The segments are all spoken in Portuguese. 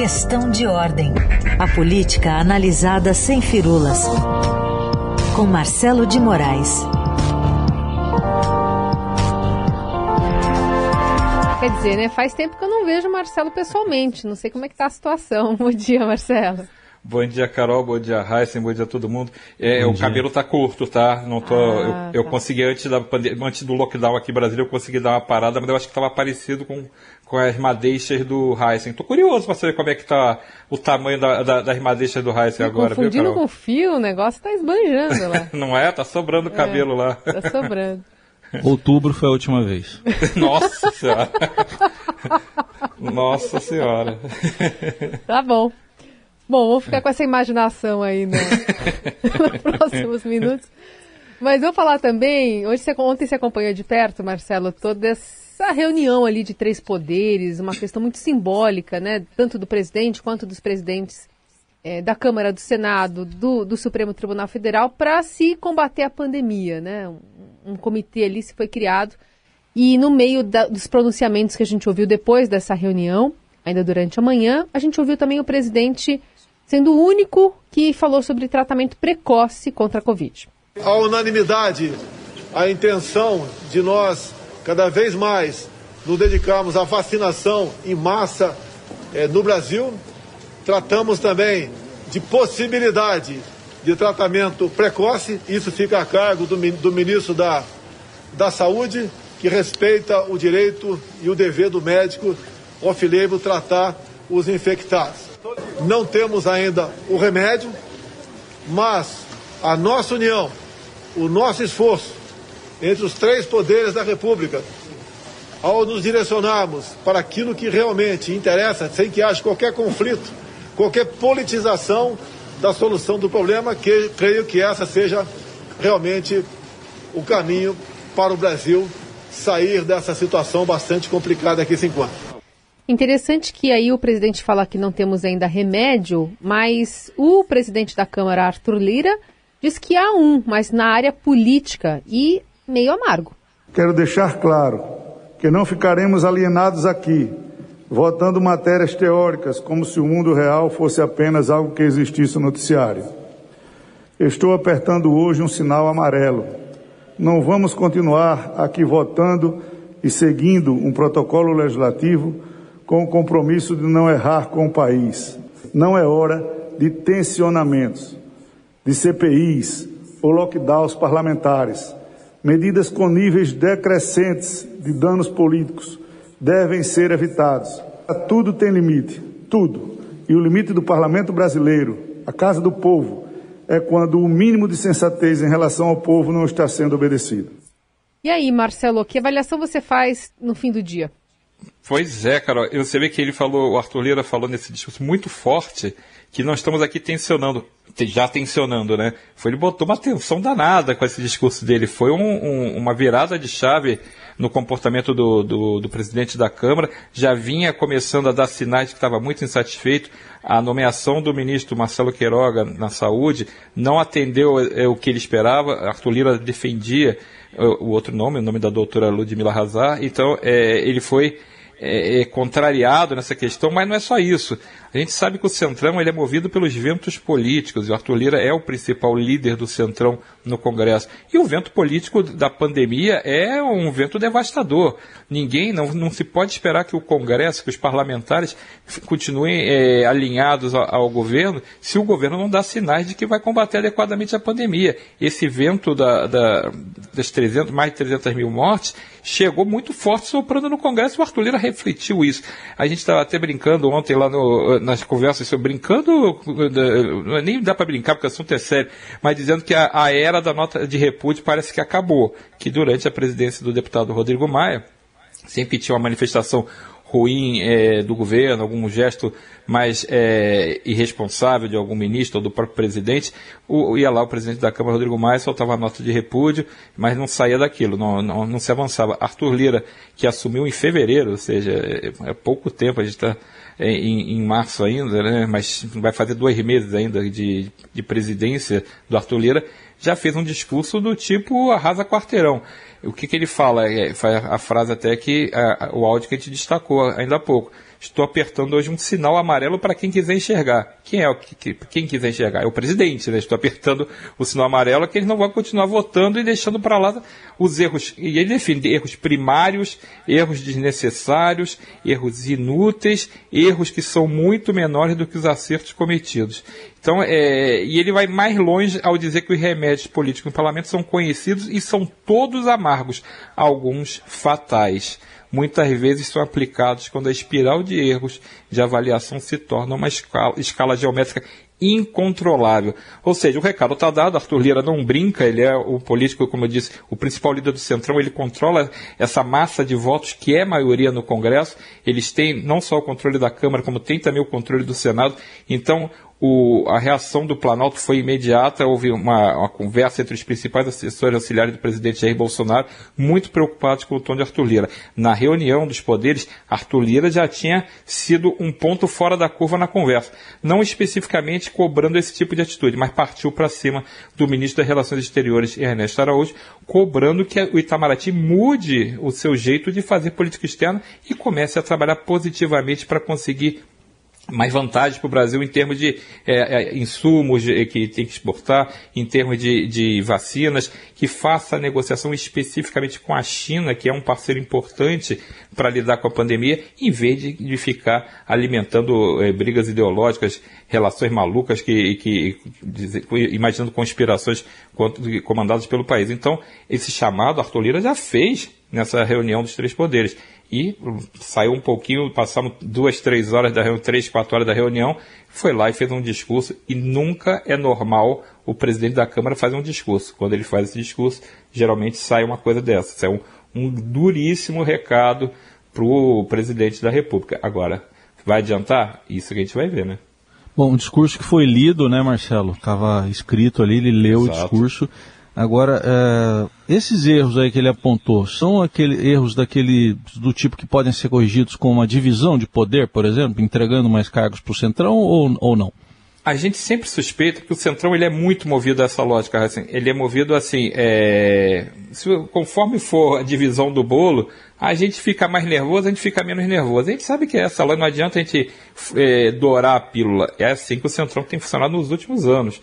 Questão de ordem. A política analisada sem firulas. Com Marcelo de Moraes. Quer dizer, né? Faz tempo que eu não vejo o Marcelo pessoalmente. Não sei como é que tá a situação. Bom dia, Marcelo. Bom dia, Carol. Bom dia, Heisen. Bom dia a todo mundo. É, o dia. cabelo tá curto, tá? Não tô. Ah, eu, eu tá. consegui antes da antes do lockdown aqui em Brasília, eu consegui dar uma parada, mas eu acho que estava parecido com, com as madeixas do Heisen. Tô curioso para saber como é que tá o tamanho da, da, das madeixas do Heisen agora, viu, Carol? com fio, o negócio tá esbanjando lá. Não é? Tá sobrando é, cabelo lá. Tá sobrando. Outubro foi a última vez. Nossa senhora. Nossa senhora. Tá bom. Bom, vou ficar com essa imaginação aí né? nos próximos minutos. Mas vou falar também, hoje você, ontem você acompanhou de perto, Marcelo, toda essa reunião ali de três poderes, uma questão muito simbólica, né? Tanto do presidente quanto dos presidentes é, da Câmara, do Senado, do, do Supremo Tribunal Federal, para se combater a pandemia, né? Um, um, comitê ali se foi criado. E no meio da, dos pronunciamentos que a gente ouviu depois dessa reunião, ainda durante a manhã, a gente ouviu também o presidente sendo o único que falou sobre tratamento precoce contra a Covid. A unanimidade, a intenção de nós cada vez mais nos dedicarmos à vacinação em massa é, no Brasil. Tratamos também de possibilidade de tratamento precoce, isso fica a cargo do, do ministro da, da Saúde, que respeita o direito e o dever do médico off-label tratar os infectados. Não temos ainda o remédio, mas a nossa união, o nosso esforço entre os três poderes da República, ao nos direcionarmos para aquilo que realmente interessa, sem que haja qualquer conflito, qualquer politização da solução do problema, que creio que essa seja realmente o caminho para o Brasil sair dessa situação bastante complicada que se encontra. Interessante que aí o presidente fala que não temos ainda remédio, mas o presidente da Câmara, Arthur Lira, diz que há um, mas na área política e meio amargo. Quero deixar claro que não ficaremos alienados aqui, votando matérias teóricas como se o mundo real fosse apenas algo que existisse no noticiário. Estou apertando hoje um sinal amarelo. Não vamos continuar aqui votando e seguindo um protocolo legislativo com o compromisso de não errar com o país. Não é hora de tensionamentos, de CPIs ou lockdowns parlamentares. Medidas com níveis decrescentes de danos políticos devem ser evitados. Tudo tem limite, tudo. E o limite do parlamento brasileiro, a casa do povo, é quando o mínimo de sensatez em relação ao povo não está sendo obedecido. E aí, Marcelo, que avaliação você faz no fim do dia? Pois é, Carol. Você vê que ele falou, o Arthur Lira falou nesse discurso muito forte que nós estamos aqui tensionando, já tensionando, né? Foi, ele botou uma tensão danada com esse discurso dele. Foi um, um, uma virada de chave no comportamento do, do, do, presidente da Câmara. Já vinha começando a dar sinais de que estava muito insatisfeito. A nomeação do ministro Marcelo Queiroga na saúde não atendeu é, o que ele esperava. Arthur Lira defendia o, o outro nome, o nome da doutora Ludmila Hazar. Então, é, ele foi é, é, contrariado nessa questão, mas não é só isso. A gente sabe que o Centrão ele é movido pelos ventos políticos, e o Arthur Lira é o principal líder do Centrão no Congresso. E o vento político da pandemia é um vento devastador. Ninguém, não, não se pode esperar que o Congresso, que os parlamentares continuem é, alinhados ao, ao, governo, se o governo não dá sinais de que vai combater adequadamente a pandemia. Esse vento da, da, das 300, mais de 300 mil mortes chegou muito forte soprando no Congresso. O Arthur Lira refletiu isso. A gente estava até brincando ontem lá no, nas conversas, sobre, brincando, nem dá para brincar porque o assunto é sério, mas dizendo que a, a era da nota de repúdio parece que acabou. Que durante a presidência do deputado Rodrigo Maia, sempre que tinha uma manifestação ruim é, do governo, algum gesto mais é, irresponsável de algum ministro ou do próprio presidente, o, ia lá o presidente da Câmara, Rodrigo Maia, soltava a nota de repúdio, mas não saía daquilo, não, não, não se avançava. Arthur Lira, que assumiu em fevereiro, ou seja, é, é pouco tempo, a gente está é, em, em, março ainda, né, mas vai fazer dois meses ainda de, de presidência do Arthur Lira, já fez um discurso do tipo arrasa quarteirão. O que, que ele fala? É, a frase até que a, o áudio que a gente destacou ainda há pouco. Estou apertando hoje um sinal amarelo para quem quiser enxergar. Quem é o que, quem quiser enxergar? É o presidente, né? Estou apertando o sinal amarelo que eles não vão continuar votando e deixando para lá os erros. E ele define erros primários, erros desnecessários, erros inúteis, erros que são muito menores do que os acertos cometidos. Então, é, e ele vai mais longe ao dizer que os remédios políticos no parlamento são conhecidos e são todos amargos, alguns fatais. Muitas vezes são aplicados quando a espiral de erros de avaliação se torna uma escala, escala geométrica incontrolável. Ou seja, o recado está dado, Arthur Lira não brinca, ele é o político, como eu disse, o principal líder do Centrão, ele controla essa massa de votos que é maioria no Congresso, eles têm não só o controle da Câmara, como tem também o controle do Senado, então o, a reação do Planalto foi imediata, houve uma, uma, conversa entre os principais assessores auxiliares do presidente Jair Bolsonaro, muito preocupados com o tom de Arthur Lira. Na reunião dos poderes, Arthur Lira já tinha sido um ponto fora da curva na conversa, não especificamente cobrando esse tipo de atitude, mas partiu para cima do ministro das Relações Exteriores, Ernesto Araújo, cobrando que o Itamaraty mude o seu jeito de fazer política externa e comece a trabalhar positivamente para conseguir mais vantagens para o Brasil em termos de é, é, insumos que tem que exportar, em termos de, de, vacinas, que faça a negociação especificamente com a China, que é um parceiro importante para lidar com a pandemia, em vez de, de ficar alimentando é, brigas ideológicas, relações malucas, que, que, imaginando conspirações comandadas pelo país. Então, esse chamado Arthur Lira já fez nessa reunião dos três poderes e saiu um pouquinho, passamos duas, três horas da reunião, três, quatro horas da reunião, foi lá e fez um discurso, e nunca é normal o presidente da Câmara fazer um discurso. Quando ele faz esse discurso, geralmente sai uma coisa dessa, sai um, um duríssimo recado para o presidente da República. Agora, vai adiantar? Isso que a gente vai ver, né? Bom, o discurso que foi lido, né, Marcelo? Estava escrito ali, ele leu Exato. o discurso. Agora, é, esses erros aí que ele apontou, são aquele, erros daquele, do tipo que podem ser corrigidos com uma divisão de poder, por exemplo, entregando mais cargos para o Centrão ou, ou não? A gente sempre suspeita que o Centrão ele é muito movido a essa lógica. Assim, ele é movido assim, é, se, conforme for a divisão do bolo, a gente fica mais nervoso, a gente fica menos nervoso. A gente sabe que é essa lógica, não adianta a gente é, dourar a pílula. É assim que o Centrão tem funcionado nos últimos anos.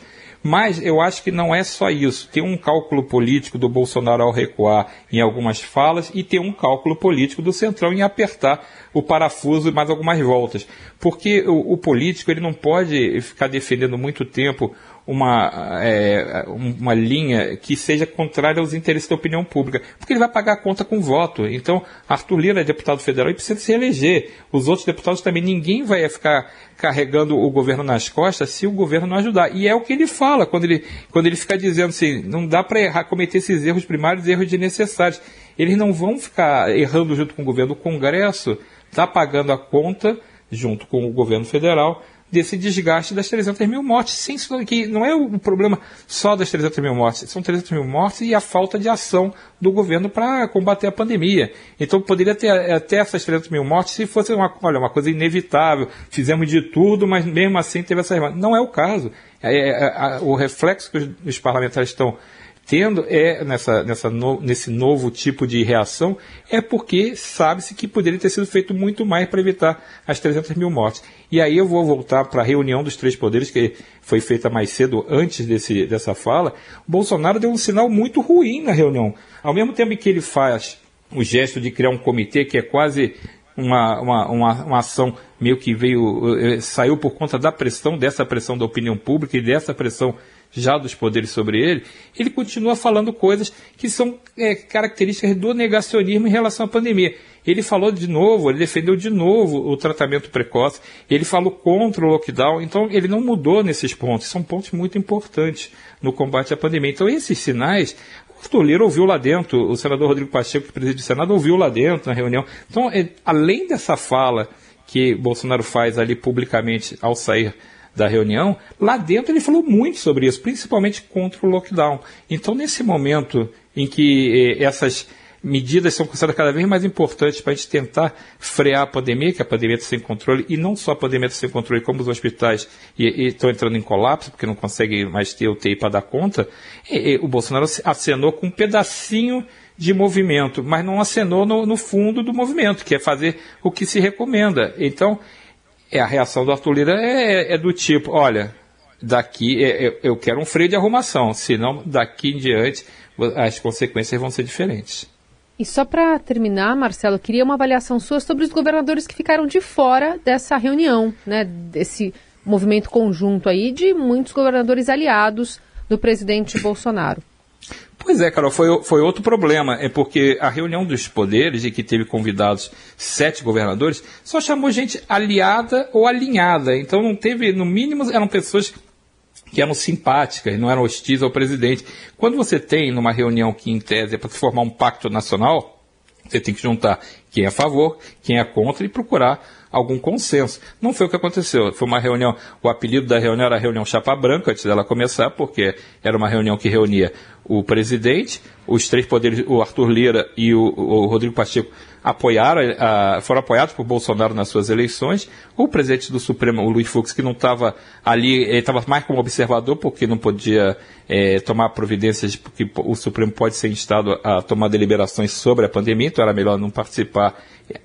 Mas eu acho que não é só isso. Tem um cálculo político do Bolsonaro ao recuar em algumas falas e tem um cálculo político do Centrão em apertar o parafuso mais algumas voltas. Porque o, o político ele não pode ficar defendendo muito tempo uma, é, uma linha que seja contrária aos interesses da opinião pública, porque ele vai pagar a conta com voto. Então, Arthur Lira é deputado federal e precisa se eleger. Os outros deputados também, ninguém vai ficar carregando o governo nas costas se o governo não ajudar. E é o que ele fala quando ele, quando ele fica dizendo assim, não dá para errar, cometer esses erros primários, erros desnecessários. Eles não vão ficar errando junto com o governo. O Congresso está pagando a conta junto com o governo federal desse desgaste das 300 mil mortes. Sim, que não é o problema só das 300 mil mortes, são 300 mil mortes e a falta de ação do governo para combater a pandemia. Então poderia ter até essas 300 mil mortes se fosse uma, olha, uma coisa inevitável, fizemos de tudo, mas mesmo assim teve mortes. Não é o caso. É, é, é, o reflexo que os, os parlamentares estão tendo é nessa, nessa no, nesse novo tipo de reação é porque sabe-se que poderia ter sido feito muito mais para evitar as 300 mil mortes. E aí eu vou voltar para a reunião dos três poderes que foi feita mais cedo antes desse, dessa fala. O Bolsonaro deu um sinal muito ruim na reunião. Ao mesmo tempo que ele faz o gesto de criar um comitê que é quase uma, uma, uma, uma, ação meio que veio, eh, saiu por conta da pressão, dessa pressão da opinião pública e dessa pressão já dos poderes sobre ele, ele continua falando coisas que são é, características do negacionismo em relação à pandemia. Ele falou de novo, ele defendeu de novo o tratamento precoce, ele falou contra o lockdown, então ele não mudou nesses pontos, são pontos muito importantes no combate à pandemia. Então esses sinais, o Lira ouviu lá dentro, o senador Rodrigo Pacheco, que preside o Senado, ouviu lá dentro na reunião. Então, é, além dessa fala que Bolsonaro faz ali publicamente ao sair da reunião, lá dentro ele falou muito sobre isso, principalmente contra o lockdown. Então, nesse momento em que eh, essas medidas são consideradas cada vez mais importantes para a gente tentar frear a pandemia, que a pandemia está sem controle, e não só a pandemia está sem controle, como os hospitais estão entrando em colapso, porque não conseguem mais ter UTI para dar conta, e, e, o Bolsonaro acenou com um pedacinho de movimento, mas não acenou no, no fundo do movimento, que é fazer o que se recomenda. Então, é, a reação do Arthur Lira é, é do tipo, olha, daqui é, é, eu quero um freio de arrumação, senão daqui em diante as consequências vão ser diferentes. E só para terminar, Marcelo, queria uma avaliação sua sobre os governadores que ficaram de fora dessa reunião, né, desse movimento conjunto aí de muitos governadores aliados do presidente Bolsonaro. Pois é, Carol, foi, foi outro problema. É porque a reunião dos poderes, em que teve convidados sete governadores, só chamou gente aliada ou alinhada. Então não teve, no mínimo, eram pessoas que eram simpáticas, não eram hostis ao presidente. Quando você tem numa reunião que, em tese, é para formar um pacto nacional, você tem que juntar quem é a favor, quem é contra e procurar algum consenso. Não foi o que aconteceu. Foi uma reunião, o apelido da reunião era a reunião Chapa Branca, antes dela começar, porque era uma reunião que reunia o presidente, os três poderes, o Arthur Lira e o, o Rodrigo Pacheco, apoiaram, a, foram apoiados por Bolsonaro nas suas eleições. O presidente do Supremo, o Luiz Fux, que não estava ali, ele estava mais como observador, porque não podia é, tomar providências, porque o Supremo pode ser instado a tomar deliberações sobre a pandemia, então era melhor não participar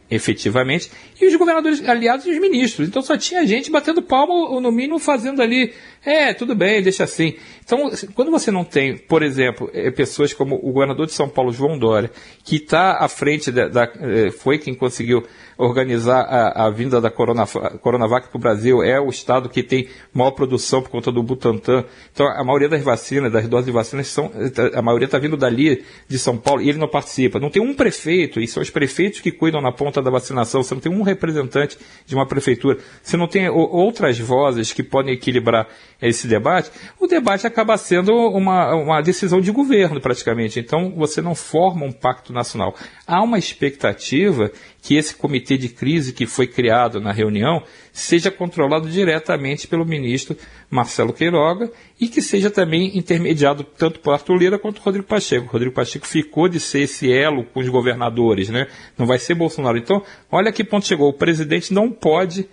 efetivamente, e os governadores aliados e os ministros. Então só tinha gente batendo palma, ou no mínimo fazendo ali, é, tudo bem, deixa assim. Então, quando você não tem, por exemplo, é, pessoas como o governador de São Paulo, João Dória, que está à frente da, da, é, foi quem conseguiu organizar a, a vinda da Corona, Coronavac para o Brasil, é o estado que tem maior produção por conta do Butantan. Então, a maioria das vacinas, das doses de vacinas, são, a maioria está vindo dali de São Paulo, e ele não participa. Não tem um prefeito, e são os prefeitos que cuidam na ponta da vacinação, você não tem um representante de uma prefeitura, você não tem outras vozes que podem equilibrar esse debate, o debate acaba sendo uma, uma decisão de governo, praticamente. Então, você não forma um pacto nacional. Há uma expectativa que esse comitê de crise que foi criado na reunião seja controlado diretamente pelo ministro Marcelo Queiroga e que seja também intermediado tanto por Arthur Lira quanto por Rodrigo Pacheco. Rodrigo Pacheco ficou de ser esse elo com os governadores, né? Não vai ser Bolsonaro. Então, olha que ponto chegou. O presidente não pode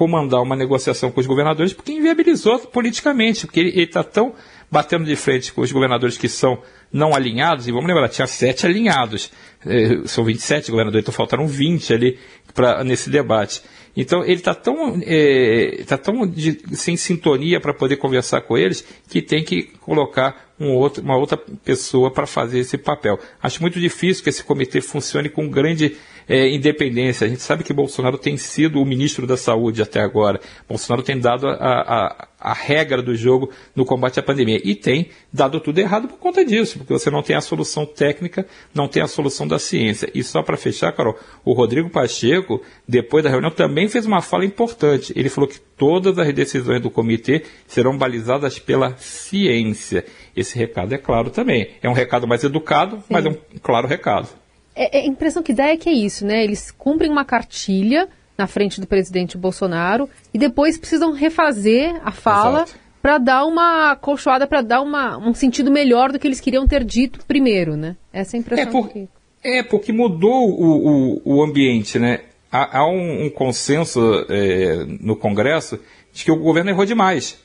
comandar uma negociação com os governadores porque inviabilizou politicamente, porque ele está tão batendo de frente com os governadores que são não alinhados, e vamos lembrar, tinha sete alinhados, é, são 27 governadores, então faltaram 20 ali pra, nesse debate. Então ele está tão, é, tá tão de, sem sintonia para poder conversar com eles que tem que colocar um outro, uma outra pessoa para fazer esse papel. Acho muito difícil que esse comitê funcione com grande é, independência. A gente sabe que Bolsonaro tem sido o ministro da Saúde até agora. Bolsonaro tem dado a, a, a regra do jogo no combate à pandemia. E tem dado tudo errado por conta disso, porque você não tem a solução técnica, não tem a solução da ciência. E só para fechar, Carol, o Rodrigo Pacheco, depois da reunião, também fez uma fala importante. Ele falou que todas as decisões do comitê serão balizadas pela ciência. Esse recado é claro também. É um recado mais educado, Sim. mas é um claro recado. É, é, a impressão que dá é que é isso, né? Eles cumprem uma cartilha na frente do presidente Bolsonaro e depois precisam refazer a fala para dar uma colchoada, para dar uma, um sentido melhor do que eles queriam ter dito primeiro, né? Essa é a impressão é por, que... É, porque mudou o, o, o ambiente, né? Há, há um, um, consenso é, no Congresso de que o governo errou demais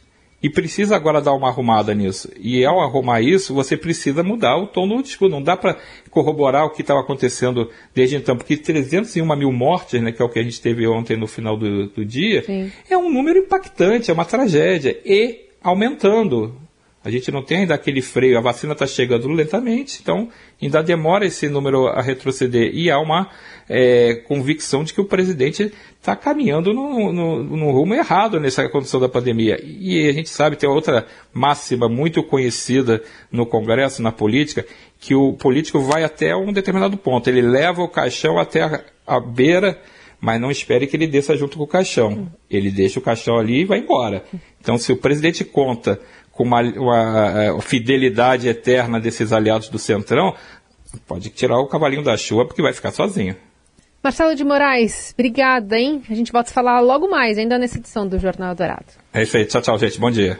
e precisa agora dar uma arrumada nisso. E ao arrumar isso, você precisa mudar o tom do discurso. Não dá para corroborar o que estava acontecendo desde então, porque 301 mil mortes, né, que é o que a gente teve ontem no final do, do dia, Sim. é um número impactante, é uma tragédia. E aumentando. A gente não tem ainda aquele freio, a vacina está chegando lentamente, então ainda demora esse número a retroceder. E há uma é, convicção de que o presidente está caminhando no, no, no, rumo errado nessa condição da pandemia. E a gente sabe, tem outra máxima muito conhecida no Congresso, na política, que o político vai até um determinado ponto. Ele leva o caixão até a, a beira mas não espere que ele desça junto com o caixão. Ele deixa o caixão ali e vai embora. Então, se o presidente conta com uma, uma, fidelidade eterna desses aliados do Centrão, pode tirar o cavalinho da chuva porque vai ficar sozinho. Marcelo de Moraes, obrigada, hein? A gente volta a falar logo mais, ainda nessa edição do Jornal Dourado. É isso aí. Tchau, tchau, gente. Bom dia.